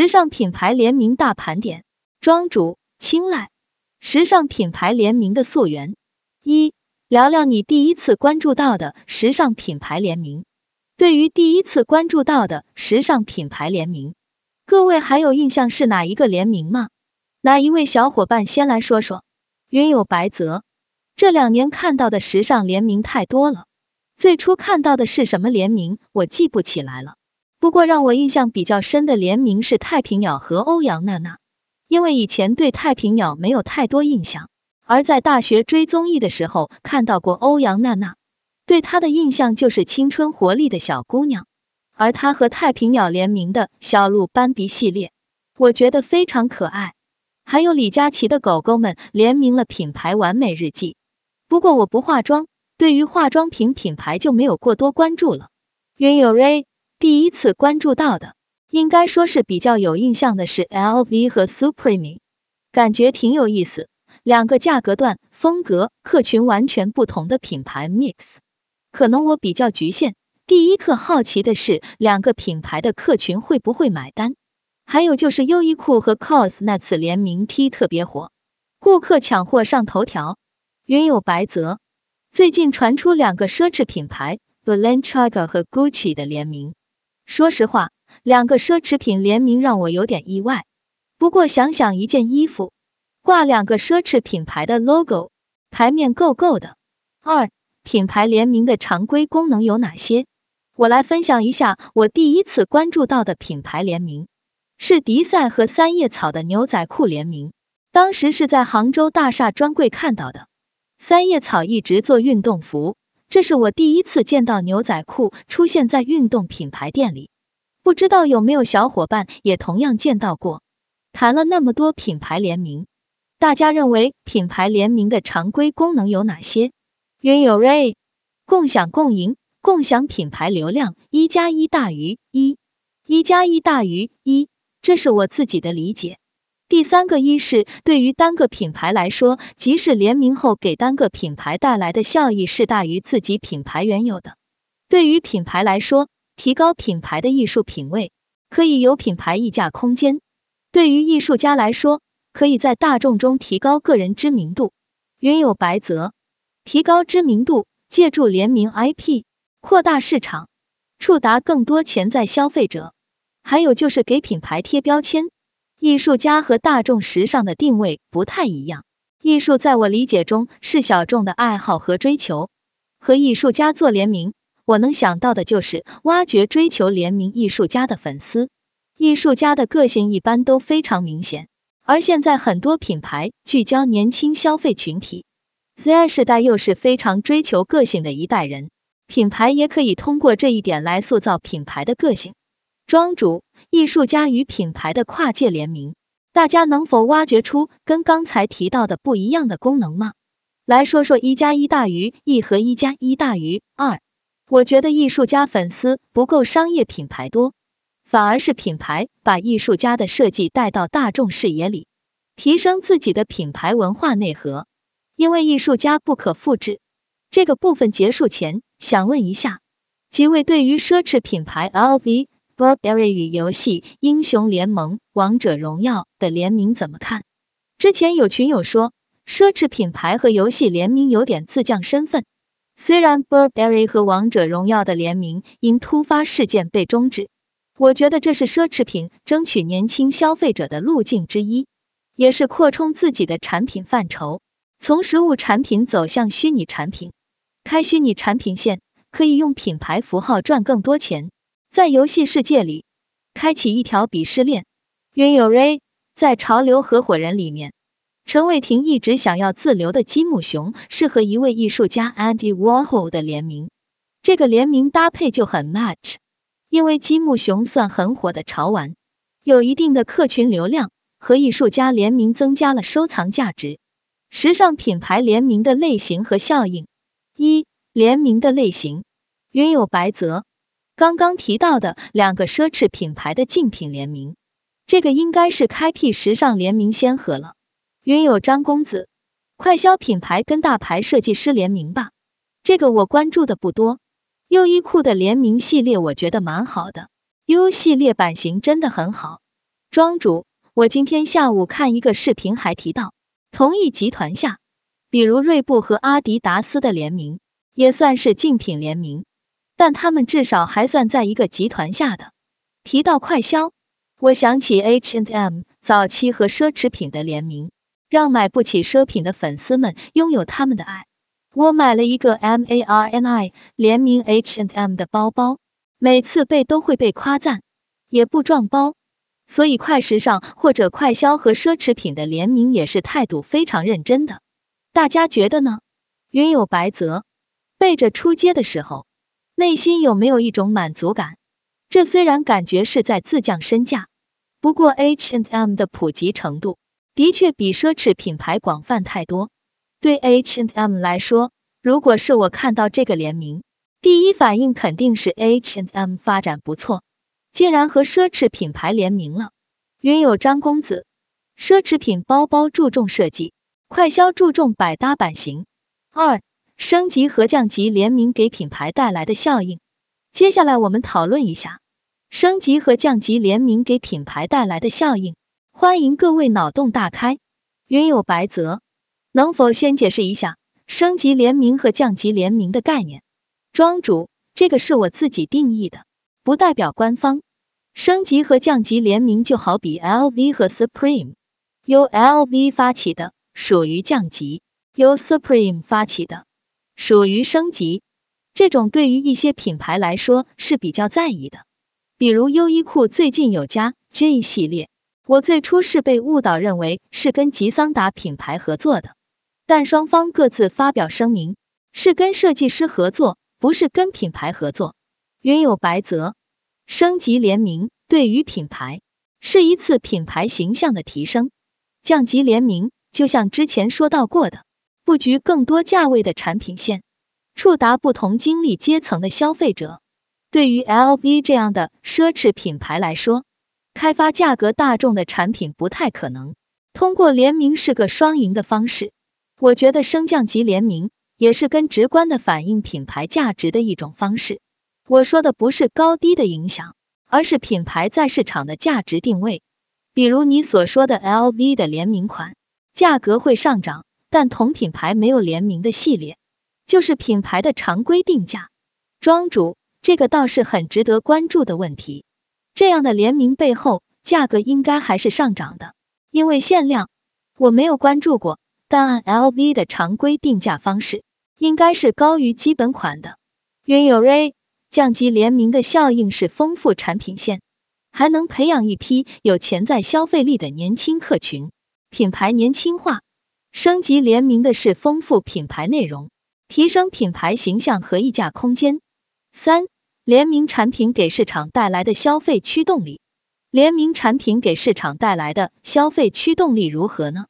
时尚品牌联名大盘点，庄主青睐时尚品牌联名的溯源。一、聊聊你第一次关注到的时尚品牌联名。对于第一次关注到的时尚品牌联名，各位还有印象是哪一个联名吗？哪一位小伙伴先来说说？云有白泽，这两年看到的时尚联名太多了，最初看到的是什么联名，我记不起来了。不过让我印象比较深的联名是太平鸟和欧阳娜娜，因为以前对太平鸟没有太多印象，而在大学追综艺的时候看到过欧阳娜娜。对她的印象就是青春活力的小姑娘，而她和太平鸟联名的小鹿斑比系列，我觉得非常可爱。还有李佳琦的狗狗们联名了品牌完美日记。不过我不化妆，对于化妆品品牌就没有过多关注了。云有瑞第一次关注到的，应该说是比较有印象的是 LV 和 Supreme，感觉挺有意思，两个价格段、风格、客群完全不同的品牌 mix。可能我比较局限，第一刻好奇的是两个品牌的客群会不会买单，还有就是优衣库和 COS 那次联名 T 特别火，顾客抢货上头条。云有白泽，最近传出两个奢侈品牌 Balenciaga 和 Gucci 的联名，说实话，两个奢侈品联名让我有点意外。不过想想一件衣服挂两个奢侈品牌的 logo，牌面够够的。二品牌联名的常规功能有哪些？我来分享一下我第一次关注到的品牌联名，是迪赛和三叶草的牛仔裤联名。当时是在杭州大厦专柜看到的。三叶草一直做运动服，这是我第一次见到牛仔裤出现在运动品牌店里。不知道有没有小伙伴也同样见到过？谈了那么多品牌联名，大家认为品牌联名的常规功能有哪些？云有 Ray，共享共赢，共享品牌流量，一加一大于一，一加一大于一，这是我自己的理解。第三个一是对于单个品牌来说，即使联名后给单个品牌带来的效益是大于自己品牌原有的。对于品牌来说，提高品牌的艺术品位，可以有品牌溢价空间；对于艺术家来说，可以在大众中提高个人知名度。云有白泽。提高知名度，借助联名 IP 扩大市场，触达更多潜在消费者。还有就是给品牌贴标签。艺术家和大众时尚的定位不太一样。艺术在我理解中是小众的爱好和追求。和艺术家做联名，我能想到的就是挖掘追求联名艺术家的粉丝。艺术家的个性一般都非常明显，而现在很多品牌聚焦年轻消费群体。Z 世代又是非常追求个性的一代人，品牌也可以通过这一点来塑造品牌的个性。庄主、艺术家与品牌的跨界联名，大家能否挖掘出跟刚才提到的不一样的功能吗？来说说一加一大于一和一加一大于二。我觉得艺术家粉丝不够商业品牌多，反而是品牌把艺术家的设计带到大众视野里，提升自己的品牌文化内核。因为艺术家不可复制。这个部分结束前，想问一下几位对于奢侈品牌 LV、Burberry 与游戏英雄联盟、王者荣耀的联名怎么看？之前有群友说，奢侈品牌和游戏联名有点自降身份。虽然 Burberry 和王者荣耀的联名因突发事件被终止，我觉得这是奢侈品争取年轻消费者的路径之一，也是扩充自己的产品范畴。从实物产品走向虚拟产品，开虚拟产品线，可以用品牌符号赚更多钱。在游戏世界里，开启一条鄙视链。云有 Ray 在潮流合伙人里面，陈伟霆一直想要自留的积木熊，是和一位艺术家 Andy Warhol 的联名，这个联名搭配就很 match，因为积木熊算很火的潮玩，有一定的客群流量，和艺术家联名增加了收藏价值。时尚品牌联名的类型和效应：一、联名的类型，云有白泽刚刚提到的两个奢侈品牌的竞品联名，这个应该是开辟时尚联名先河了。云有张公子，快消品牌跟大牌设计师联名吧，这个我关注的不多。优衣库的联名系列我觉得蛮好的，优系列版型真的很好。庄主，我今天下午看一个视频，还提到同一集团下，比如锐步和阿迪达斯的联名，也算是竞品联名，但他们至少还算在一个集团下的。提到快销，我想起 H and M 早期和奢侈品的联名，让买不起奢品的粉丝们拥有他们的爱。我买了一个 Marni 联名 H and M 的包包，每次背都会被夸赞，也不撞包。所以快时尚或者快销和奢侈品的联名也是态度非常认真的。大家觉得呢？云有白泽背着出街的时候，内心有没有一种满足感？这虽然感觉是在自降身价，不过 H and M 的普及程度的确比奢侈品牌广泛太多。对 H and M 来说，如果是我看到这个联名，第一反应肯定是 H and M 发展不错，竟然和奢侈品牌联名了。云有张公子，奢侈品包包注重设计，快销注重百搭版型。二、升级和降级联名给品牌带来的效应。接下来我们讨论一下升级和降级联名给品牌带来的效应。欢迎各位脑洞大开。云有白泽。能否先解释一下升级联名和降级联名的概念？庄主，这个是我自己定义的，不代表官方。升级和降级联名就好比 LV 和 Supreme，由 LV 发起的属于降级，由 Supreme 发起的属于升级。这种对于一些品牌来说是比较在意的，比如优衣库最近有家 J 系列，我最初是被误导认为是跟吉桑达品牌合作的。但双方各自发表声明，是跟设计师合作，不是跟品牌合作。云有白泽，升级联名对于品牌是一次品牌形象的提升，降级联名就像之前说到过的，布局更多价位的产品线，触达不同经历阶层的消费者。对于 LV 这样的奢侈品牌来说，开发价格大众的产品不太可能，通过联名是个双赢的方式。我觉得升降级联名也是跟直观的反映品牌价值的一种方式。我说的不是高低的影响，而是品牌在市场的价值定位。比如你所说的 LV 的联名款，价格会上涨，但同品牌没有联名的系列，就是品牌的常规定价。庄主，这个倒是很值得关注的问题。这样的联名背后，价格应该还是上涨的，因为限量。我没有关注过。但按 LV 的常规定价方式，应该是高于基本款的。云有 Ray 降级联名的效应是丰富产品线，还能培养一批有潜在消费力的年轻客群，品牌年轻化。升级联名的是丰富品牌内容，提升品牌形象和溢价空间。三、联名产品给市场带来的消费驱动力。联名产品给市场带来的消费驱动力如何呢？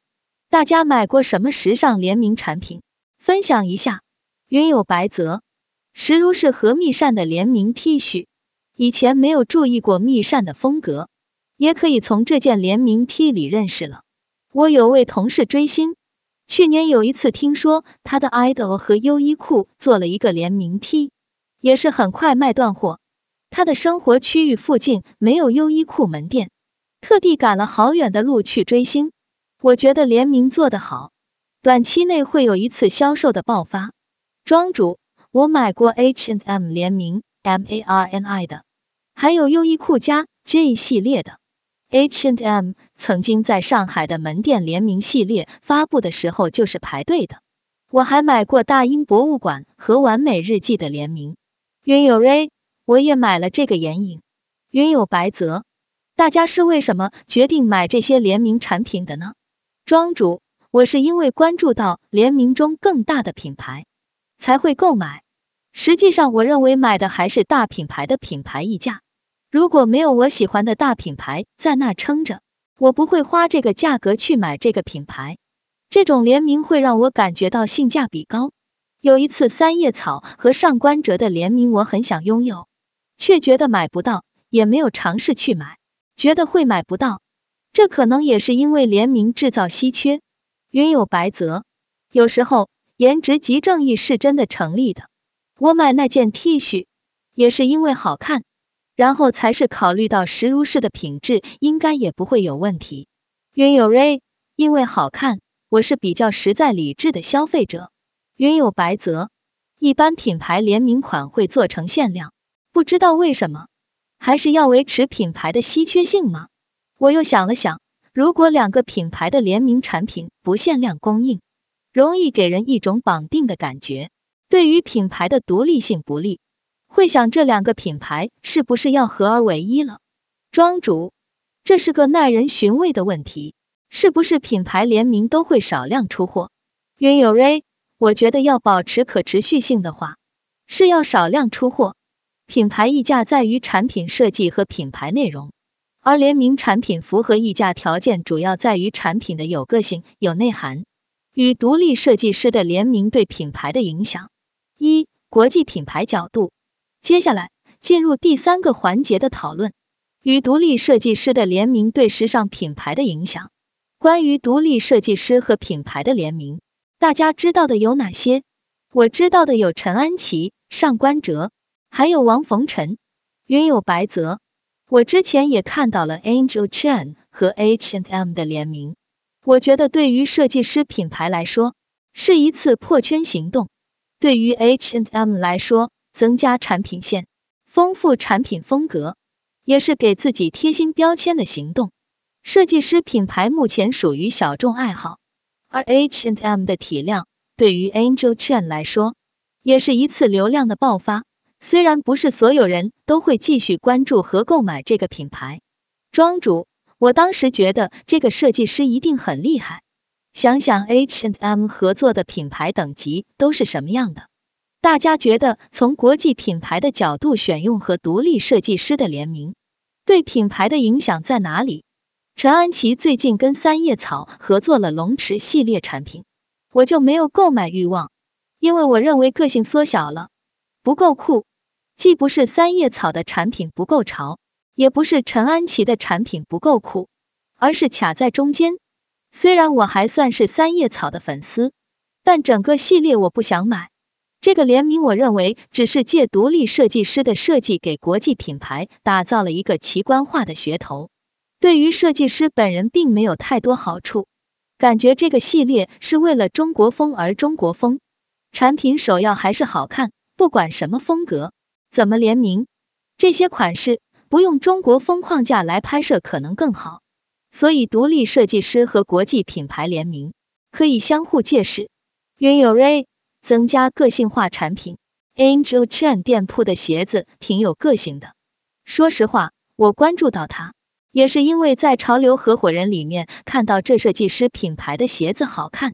大家买过什么时尚联名产品？分享一下。云有白泽，石如是和密扇的联名 T 恤，以前没有注意过密扇的风格，也可以从这件联名 T 里认识了。我有位同事追星，去年有一次听说他的 idol 和优衣库做了一个联名 T，也是很快卖断货。他的生活区域附近没有优衣库门店，特地赶了好远的路去追星。我觉得联名做得好，短期内会有一次销售的爆发。庄主，我买过 H and M 联名 Marni 的，还有优衣库加 J 系列的。H&M 曾经在上海的门店联名系列发布的时候就是排队的。我还买过大英博物馆和完美日记的联名。云有 Ray，我也买了这个眼影。云有白泽，大家是为什么决定买这些联名产品的呢？庄主，我是因为关注到联名中更大的品牌才会购买。实际上，我认为买的还是大品牌的品牌溢价。如果没有我喜欢的大品牌在那撑着，我不会花这个价格去买这个品牌。这种联名会让我感觉到性价比高。有一次三叶草和上官哲的联名，我很想拥有，却觉得买不到，也没有尝试去买，觉得会买不到。这可能也是因为联名制造稀缺。云有白泽，有时候颜值即正义是真的成立的。我买那件 T 恤也是因为好看，然后才是考虑到石如是的品质，应该也不会有问题。云有 Ray，因为好看，我是比较实在理智的消费者。云有白泽，一般品牌联名款会做成限量，不知道为什么，还是要维持品牌的稀缺性吗？我又想了想，如果两个品牌的联名产品不限量供应，容易给人一种绑定的感觉，对于品牌的独立性不利。会想这两个品牌是不是要合而为一了？庄主，这是个耐人寻味的问题，是不是品牌联名都会少量出货？云有 Ray，我觉得要保持可持续性的话，是要少量出货。品牌溢价在于产品设计和品牌内容，而联名产品符合溢价条件主要在于产品的有个性、有内涵。与独立设计师的联名对品牌的影响。一、国际品牌角度。接下来进入第三个环节的讨论，与独立设计师的联名对时尚品牌的影响。关于独立设计师和品牌的联名，大家知道的有哪些？我知道的有陈安琪、上官哲，还有王逢辰、云有白泽。我之前也看到了 Angel Chen 和 H and M 的联名，我觉得对于设计师品牌来说是一次破圈行动，对于 H and M 来说。增加产品线，丰富产品风格，也是给自己贴心标签的行动。设计师品牌目前属于小众爱好，而 H and M 的体量对于 Angel Chen 来说，也是一次流量的爆发。虽然不是所有人都会继续关注和购买这个品牌，庄主，我当时觉得这个设计师一定很厉害。想想 H and M 合作的品牌等级都是什么样的？大家觉得从国际品牌的角度选用和独立设计师的联名，对品牌的影响在哪里？陈安琪最近跟三叶草合作了龙池系列产品，我就没有购买欲望，因为我认为个性缩小了，不够酷，既不是三叶草的产品不够潮，也不是陈安琪的产品不够酷，而是卡在中间。虽然我还算是三叶草的粉丝，但整个系列我不想买。这个联名，我认为只是借独立设计师的设计，给国际品牌打造了一个奇观化的噱头，对于设计师本人并没有太多好处。感觉这个系列是为了中国风而中国风，产品首要还是好看，不管什么风格，怎么联名，这些款式不用中国风框架来拍摄可能更好。所以，独立设计师和国际品牌联名可以相互借势。云有 Ray。增加个性化产品，Angel Chen 店铺的鞋子挺有个性的。说实话，我关注到它，也是因为在潮流合伙人里面看到这设计师品牌的鞋子好看。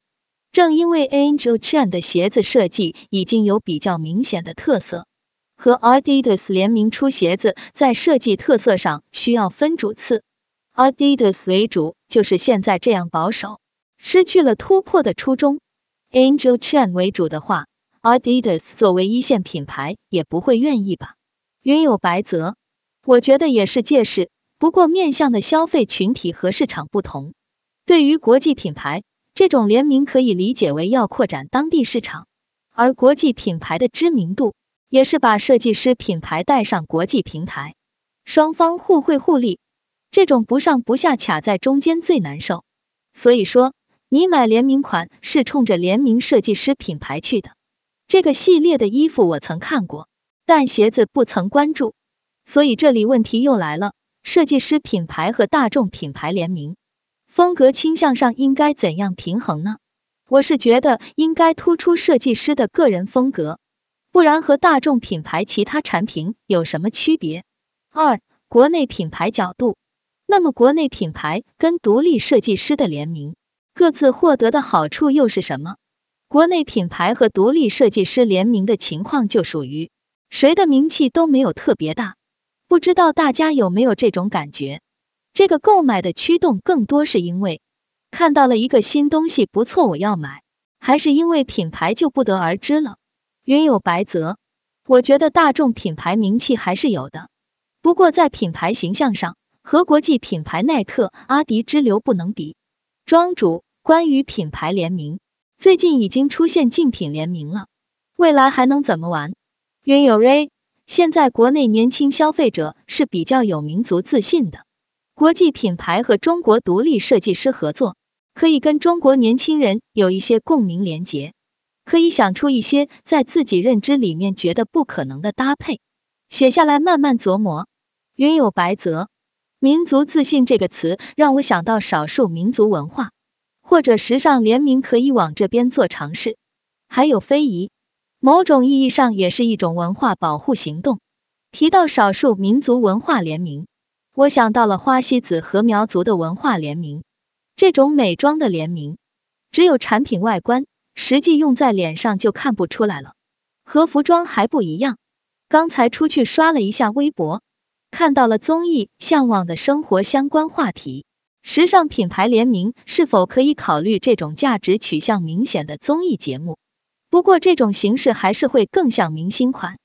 正因为 Angel Chen 的鞋子设计已经有比较明显的特色，和 Adidas 联名出鞋子，在设计特色上需要分主次，Adidas 为主就是现在这样保守，失去了突破的初衷。Angel Chen 为主的话，Adidas 作为一线品牌也不会愿意吧？云有白泽，我觉得也是借势，不过面向的消费群体和市场不同。对于国际品牌，这种联名可以理解为要扩展当地市场，而国际品牌的知名度也是把设计师品牌带上国际平台，双方互惠互利，这种不上不下卡在中间最难受。所以说。你买联名款是冲着联名设计师品牌去的。这个系列的衣服我曾看过，但鞋子不曾关注。所以这里问题又来了：设计师品牌和大众品牌联名，风格倾向上应该怎样平衡呢？我是觉得应该突出设计师的个人风格，不然和大众品牌其他产品有什么区别？二、国内品牌角度，那么国内品牌跟独立设计师的联名。各自获得的好处又是什么？国内品牌和独立设计师联名的情况就属于谁的名气都没有特别大，不知道大家有没有这种感觉？这个购买的驱动更多是因为看到了一个新东西不错我要买，还是因为品牌就不得而知了。云有白泽，我觉得大众品牌名气还是有的，不过在品牌形象上和国际品牌耐克、阿迪之流不能比。庄主。关于品牌联名，最近已经出现竞品联名了，未来还能怎么玩？云有 Ray，现在国内年轻消费者是比较有民族自信的，国际品牌和中国独立设计师合作，可以跟中国年轻人有一些共鸣连结，可以想出一些在自己认知里面觉得不可能的搭配，写下来慢慢琢磨。云有白泽，民族自信这个词让我想到少数民族文化或者时尚联名可以往这边做尝试，还有非遗。某种意义上也是一种文化保护行动。提到少数民族文化联名，我想到了花西子和苗族的文化联名。这种美妆的联名，只有产品外观，实际用在脸上就看不出来了。和服装还不一样。刚才出去刷了一下微博，看到了综艺《向往的生活》相关话题，时尚品牌联名是否可以考虑这种价值取向明显的综艺节目？不过这种形式还是会更像明星款。